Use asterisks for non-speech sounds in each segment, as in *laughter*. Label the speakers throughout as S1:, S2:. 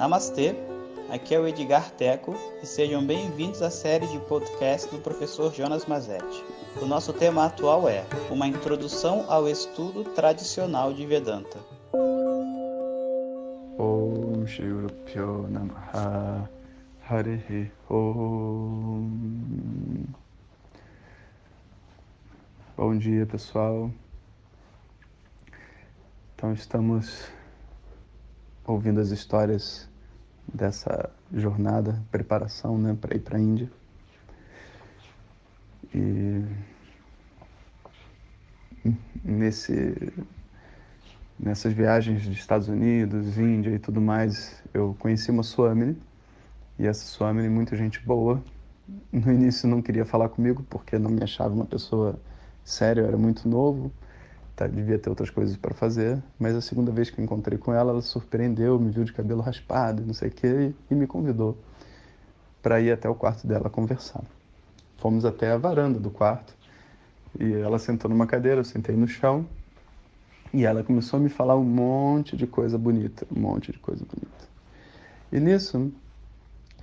S1: Namastê, aqui é o Edgar Teco e sejam bem-vindos à série de podcast do professor Jonas Mazetti. O nosso tema atual é Uma Introdução ao Estudo Tradicional de Vedanta.
S2: Om Shri Om Bom dia, pessoal. Então, estamos ouvindo as histórias dessa jornada, preparação né, para ir para a Índia. E nesse, nessas viagens de Estados Unidos, Índia e tudo mais, eu conheci uma Swamini, e essa Swamini, muita gente boa. No início não queria falar comigo porque não me achava uma pessoa séria, eu era muito novo tá, devia ter outras coisas para fazer, mas a segunda vez que eu encontrei com ela, ela surpreendeu, me viu de cabelo raspado, não sei o quê, e, e me convidou para ir até o quarto dela conversar. Fomos até a varanda do quarto e ela sentou numa cadeira, eu sentei no chão e ela começou a me falar um monte de coisa bonita, um monte de coisa bonita. E nisso,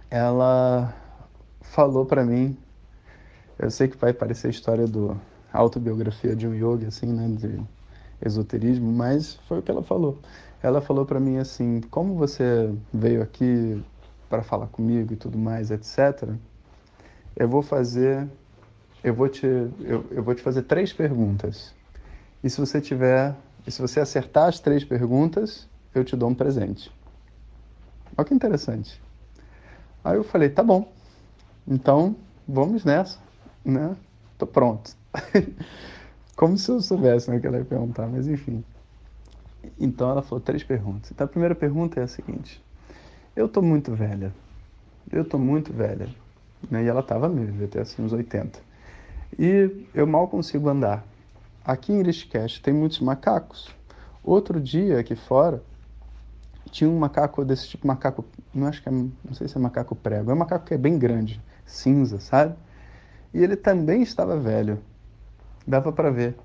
S2: ela falou para mim, eu sei que vai parecer a história do autobiografia de um yogi, assim, né, de esoterismo, mas foi o que ela falou. Ela falou para mim assim: como você veio aqui para falar comigo e tudo mais, etc. Eu vou fazer, eu vou te, eu, eu vou te fazer três perguntas. E se você tiver, se você acertar as três perguntas, eu te dou um presente. Olha que interessante. Aí eu falei, tá bom. Então, vamos nessa, né? Tô pronto. *laughs* Como se eu soubesse né, que ela ia perguntar, mas enfim. Então ela falou três perguntas. Então a primeira pergunta é a seguinte: Eu tô muito velha. Eu tô muito velha. Né? E ela tava mesmo, ter assim uns 80. E eu mal consigo andar. Aqui em Rishikesh tem muitos macacos. Outro dia aqui fora tinha um macaco desse tipo, macaco, não acho que é, não sei se é macaco prego, é um macaco que é bem grande, cinza, sabe? E ele também estava velho dava para ver.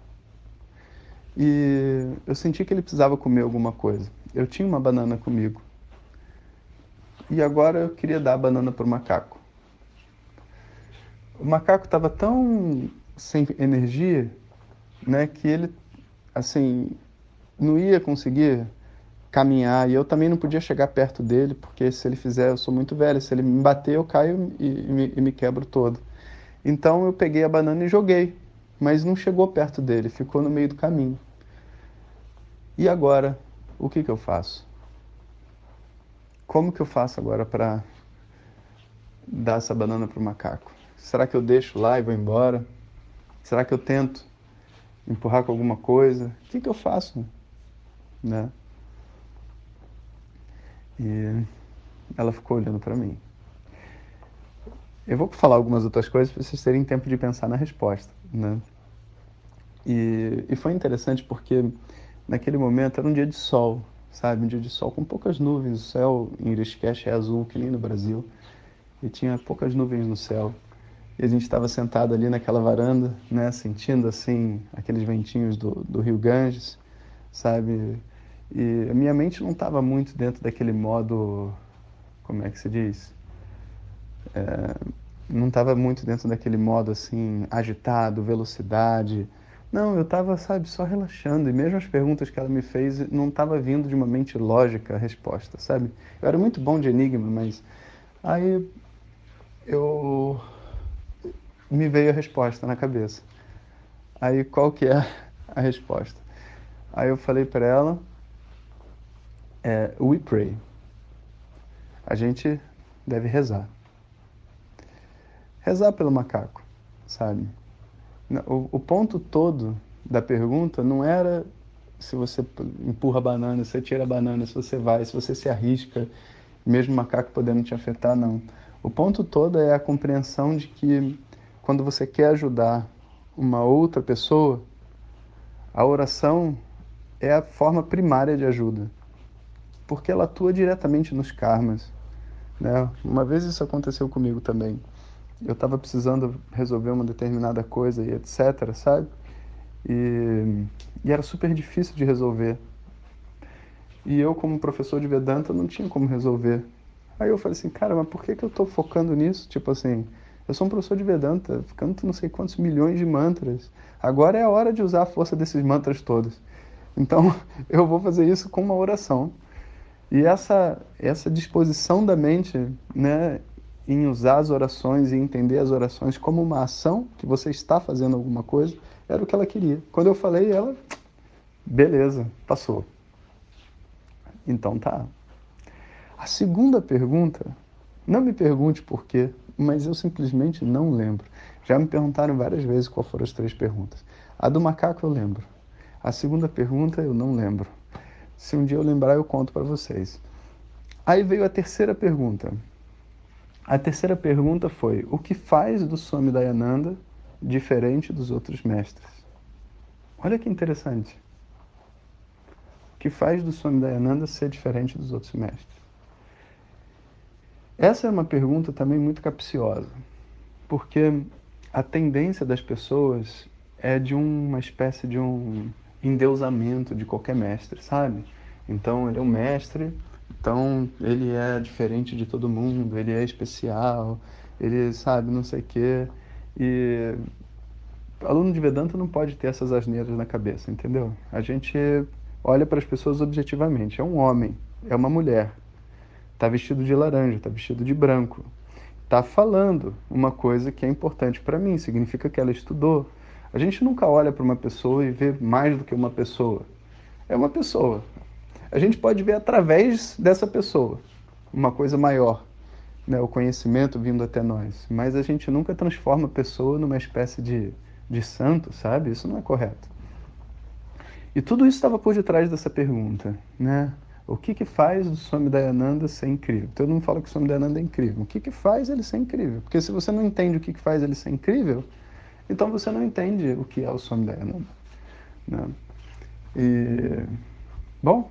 S2: E eu senti que ele precisava comer alguma coisa. Eu tinha uma banana comigo. E agora eu queria dar a banana para o macaco. O macaco estava tão sem energia, né, que ele assim não ia conseguir caminhar e eu também não podia chegar perto dele porque se ele fizer eu sou muito velho, se ele me bater eu caio e, e, me, e me quebro todo. Então eu peguei a banana e joguei mas não chegou perto dele, ficou no meio do caminho. E agora, o que, que eu faço? Como que eu faço agora para dar essa banana para o macaco? Será que eu deixo lá e vou embora? Será que eu tento empurrar com alguma coisa? O que, que eu faço? Né? E ela ficou olhando para mim. Eu vou falar algumas outras coisas para vocês terem tempo de pensar na resposta, né? E, e foi interessante porque naquele momento era um dia de sol, sabe? Um dia de sol com poucas nuvens. O céu em Rishikesh é azul, que nem no Brasil. E tinha poucas nuvens no céu. E a gente estava sentado ali naquela varanda, né? Sentindo, assim, aqueles ventinhos do, do rio Ganges, sabe? E a minha mente não estava muito dentro daquele modo... Como é que se diz? É, não estava muito dentro daquele modo, assim, agitado, velocidade não, eu estava, sabe, só relaxando. E mesmo as perguntas que ela me fez, não estava vindo de uma mente lógica a resposta, sabe? Eu era muito bom de enigma, mas aí eu me veio a resposta na cabeça. Aí qual que é a resposta? Aí eu falei para ela, é, we pray. A gente deve rezar. Rezar pelo macaco, sabe? O, o ponto todo da pergunta não era se você empurra a banana, se você tira a banana, se você vai, se você se arrisca, mesmo o macaco podendo te afetar, não. O ponto todo é a compreensão de que quando você quer ajudar uma outra pessoa, a oração é a forma primária de ajuda, porque ela atua diretamente nos karmas. Né? Uma vez isso aconteceu comigo também eu estava precisando resolver uma determinada coisa e etc, sabe? E, e era super difícil de resolver. E eu, como professor de Vedanta, não tinha como resolver. Aí eu falei assim, cara, mas por que, que eu estou focando nisso? Tipo assim, eu sou um professor de Vedanta, canto não sei quantos milhões de mantras. Agora é a hora de usar a força desses mantras todos. Então, *laughs* eu vou fazer isso com uma oração. E essa, essa disposição da mente né, em usar as orações e entender as orações como uma ação, que você está fazendo alguma coisa, era o que ela queria. Quando eu falei, ela, beleza, passou. Então tá. A segunda pergunta, não me pergunte por quê, mas eu simplesmente não lembro. Já me perguntaram várias vezes qual foram as três perguntas. A do macaco eu lembro. A segunda pergunta eu não lembro. Se um dia eu lembrar, eu conto para vocês. Aí veio a terceira pergunta. A terceira pergunta foi: o que faz do Swami Dayananda diferente dos outros mestres? Olha que interessante. O que faz do Swami Dayananda ser diferente dos outros mestres? Essa é uma pergunta também muito capciosa, porque a tendência das pessoas é de uma espécie de um endeusamento de qualquer mestre, sabe? Então ele é um mestre, então ele é diferente de todo mundo, ele é especial, ele sabe não sei o quê. E aluno de Vedanta não pode ter essas asneiras na cabeça, entendeu? A gente olha para as pessoas objetivamente. É um homem, é uma mulher, está vestido de laranja, está vestido de branco, está falando uma coisa que é importante para mim, significa que ela estudou, a gente nunca olha para uma pessoa e vê mais do que uma pessoa. É uma pessoa. A gente pode ver através dessa pessoa uma coisa maior, né? o conhecimento vindo até nós. Mas a gente nunca transforma a pessoa numa espécie de, de santo, sabe? Isso não é correto. E tudo isso estava por detrás dessa pergunta, né? O que que faz o Swami Dayananda ser incrível? Todo mundo fala que o Swami Dayananda é incrível. O que que faz ele ser incrível? Porque se você não entende o que que faz ele ser incrível, então você não entende o que é o Swami Dayananda. Né? E, bom,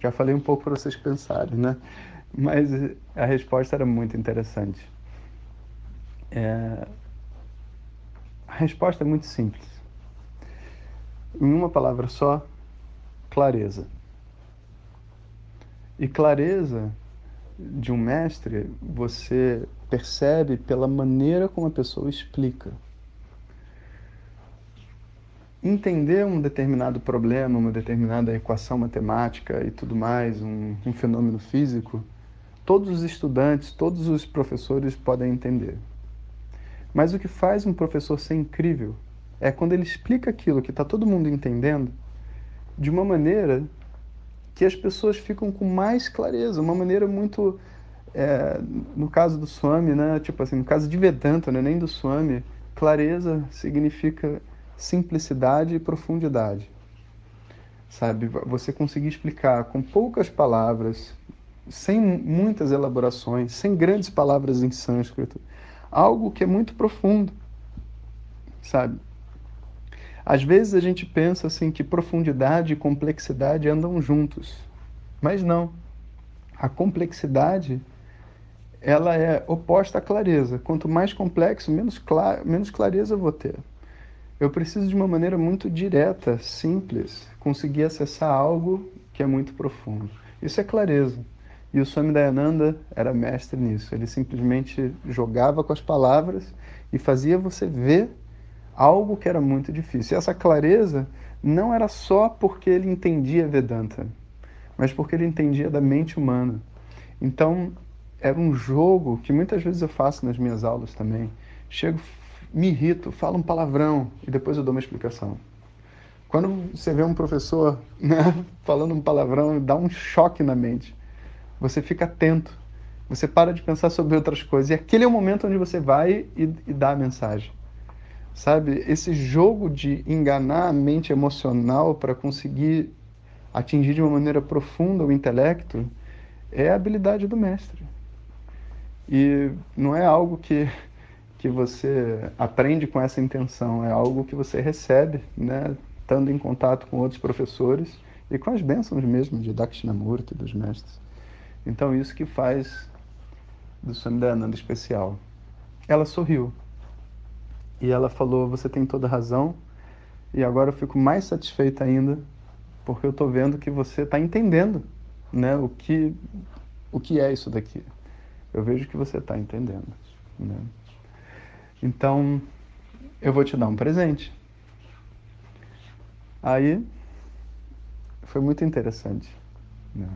S2: já falei um pouco para vocês pensarem, né? Mas a resposta era muito interessante. É... A resposta é muito simples. Em uma palavra só, clareza. E clareza de um mestre você percebe pela maneira como a pessoa explica entender um determinado problema, uma determinada equação matemática e tudo mais, um, um, fenômeno físico, todos os estudantes, todos os professores podem entender. Mas o que faz um professor ser incrível é quando ele explica aquilo que está todo mundo entendendo de uma maneira que as pessoas ficam com mais clareza, uma maneira muito. É, no caso do Swami, né? Tipo assim, no caso de Vedanta, né? nem do Swami, clareza significa simplicidade e profundidade. Sabe, você conseguir explicar com poucas palavras, sem muitas elaborações, sem grandes palavras em sânscrito, algo que é muito profundo. Sabe? Às vezes a gente pensa assim que profundidade e complexidade andam juntos, mas não. A complexidade ela é oposta à clareza. Quanto mais complexo, menos, menos clareza eu vou ter. Eu preciso de uma maneira muito direta, simples, conseguir acessar algo que é muito profundo. Isso é clareza. E o Swami Dayananda era mestre nisso. Ele simplesmente jogava com as palavras e fazia você ver algo que era muito difícil. E essa clareza não era só porque ele entendia Vedanta, mas porque ele entendia da mente humana. Então, era um jogo que muitas vezes eu faço nas minhas aulas também. Chego me irrito, falo um palavrão e depois eu dou uma explicação. Quando você vê um professor né, *laughs* falando um palavrão, dá um choque na mente. Você fica atento, você para de pensar sobre outras coisas. E aquele é o momento onde você vai e, e dá a mensagem. Sabe? Esse jogo de enganar a mente emocional para conseguir atingir de uma maneira profunda o intelecto é a habilidade do mestre. E não é algo que que você aprende com essa intenção, é algo que você recebe, né, estando em contato com outros professores e com as bênçãos mesmo de Dakshinamurti, dos mestres. Então, isso que faz do Swami especial. Ela sorriu e ela falou: Você tem toda razão, e agora eu fico mais satisfeita ainda porque eu estou vendo que você está entendendo né, o, que, o que é isso daqui. Eu vejo que você está entendendo. Né? Então, eu vou te dar um presente. Aí, foi muito interessante. Né?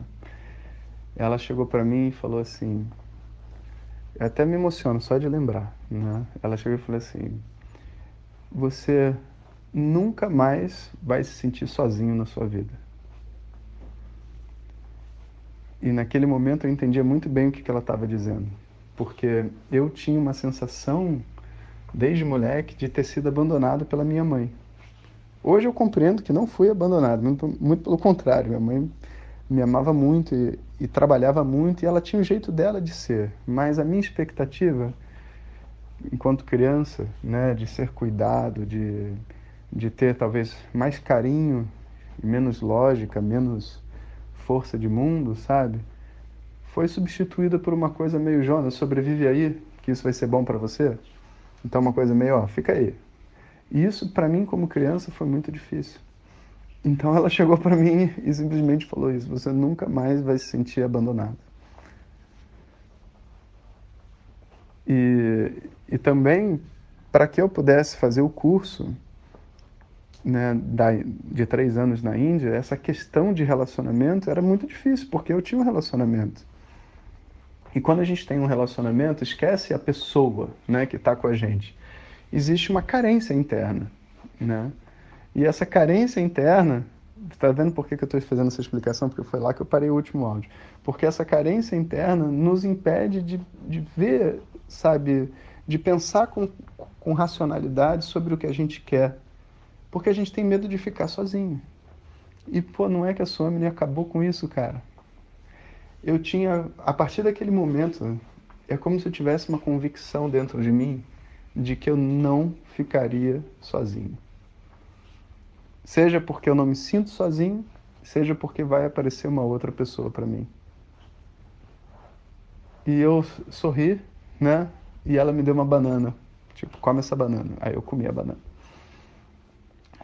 S2: Ela chegou para mim e falou assim, eu até me emociono só de lembrar. Né? Ela chegou e falou assim: Você nunca mais vai se sentir sozinho na sua vida. E naquele momento eu entendia muito bem o que ela estava dizendo, porque eu tinha uma sensação, desde moleque, de ter sido abandonado pela minha mãe. Hoje eu compreendo que não fui abandonado, muito, pelo contrário, minha mãe me amava muito e, e trabalhava muito e ela tinha o jeito dela de ser, mas a minha expectativa enquanto criança, né, de ser cuidado, de, de ter talvez mais carinho menos lógica, menos força de mundo, sabe? Foi substituída por uma coisa meio Jonas, sobrevive aí, que isso vai ser bom para você. Então uma coisa meio, ó, fica aí. E isso para mim como criança foi muito difícil. Então ela chegou para mim e simplesmente falou isso: você nunca mais vai se sentir abandonado. E, e também, para que eu pudesse fazer o curso né, da, de três anos na Índia, essa questão de relacionamento era muito difícil, porque eu tinha um relacionamento. E quando a gente tem um relacionamento, esquece a pessoa né, que está com a gente. Existe uma carência interna. Né? E essa carência interna, está vendo por que, que eu estou fazendo essa explicação? Porque foi lá que eu parei o último áudio. Porque essa carência interna nos impede de, de ver, sabe, de pensar com, com racionalidade sobre o que a gente quer. Porque a gente tem medo de ficar sozinho. E, pô, não é que a Somni acabou com isso, cara. Eu tinha, a partir daquele momento, é como se eu tivesse uma convicção dentro de mim de que eu não ficaria sozinho. Seja porque eu não me sinto sozinho, seja porque vai aparecer uma outra pessoa para mim. E eu sorri, né? E ela me deu uma banana. Tipo, come essa banana. Aí eu comi a banana.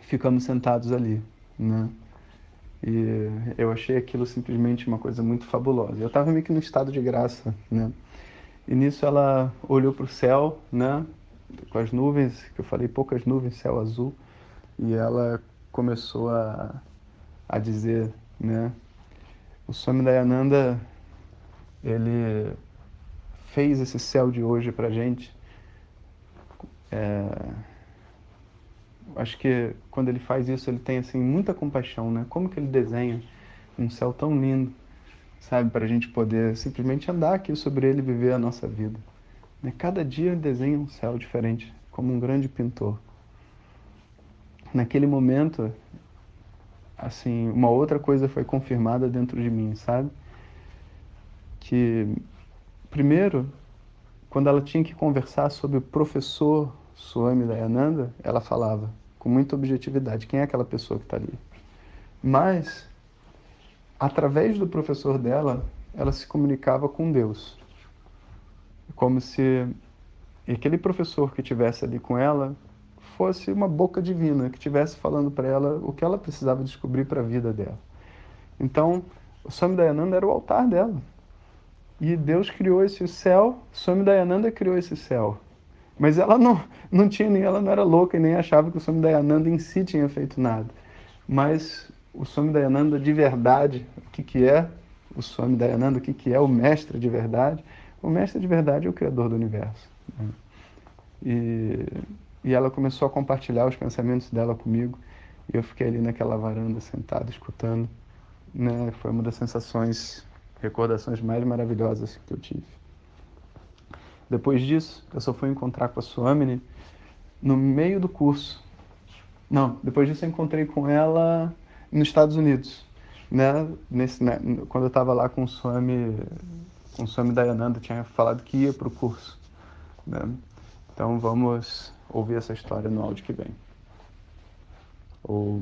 S2: Ficamos sentados ali, né? E eu achei aquilo simplesmente uma coisa muito fabulosa. Eu estava meio que no estado de graça, né? E nisso ela olhou para o céu, né? Com as nuvens, que eu falei poucas nuvens, céu azul. E ela começou a, a dizer, né? O Swami Dayananda, ele fez esse céu de hoje para gente. É, acho que quando ele faz isso, ele tem assim muita compaixão, né? Como que ele desenha um céu tão lindo, sabe, para a gente poder simplesmente andar aqui sobre ele e viver a nossa vida. Né? Cada dia ele desenha um céu diferente, como um grande pintor naquele momento, assim, uma outra coisa foi confirmada dentro de mim, sabe? Que, primeiro, quando ela tinha que conversar sobre o professor Swami Dayananda, ela falava com muita objetividade quem é aquela pessoa que está ali. Mas, através do professor dela, ela se comunicava com Deus. Como se aquele professor que estivesse ali com ela fosse uma boca divina que estivesse falando para ela o que ela precisava descobrir para a vida dela. Então, o Swami Dayananda era o altar dela. E Deus criou esse céu, Swami Dayananda criou esse céu. Mas ela não, não tinha nem ela não era louca e nem achava que o Swami Dayananda em si tinha feito nada. Mas o Swami Dayananda de verdade, o que que é o Swami Dayananda, o que que é o mestre de verdade? O mestre de verdade é o criador do universo. Né? E e ela começou a compartilhar os pensamentos dela comigo. E eu fiquei ali naquela varanda sentado, escutando. Né? Foi uma das sensações, recordações mais maravilhosas que eu tive. Depois disso, eu só fui encontrar com a Suamini no meio do curso. Não, depois disso eu encontrei com ela nos Estados Unidos. Né? Nesse, né? Quando eu estava lá com o Swami, com o Swami Dayananda, tinha falado que ia para o curso. Né? Então vamos ouvir essa história no áudio que vem. Ou...